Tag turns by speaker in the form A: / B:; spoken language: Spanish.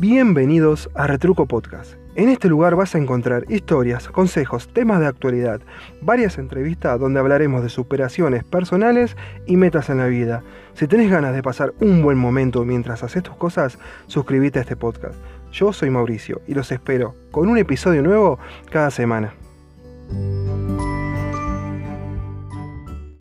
A: Bienvenidos a Retruco Podcast. En este lugar vas a encontrar historias, consejos, temas de actualidad, varias entrevistas donde hablaremos de superaciones personales y metas en la vida. Si tenés ganas de pasar un buen momento mientras haces tus cosas, suscríbete a este podcast. Yo soy Mauricio y los espero con un episodio nuevo cada semana.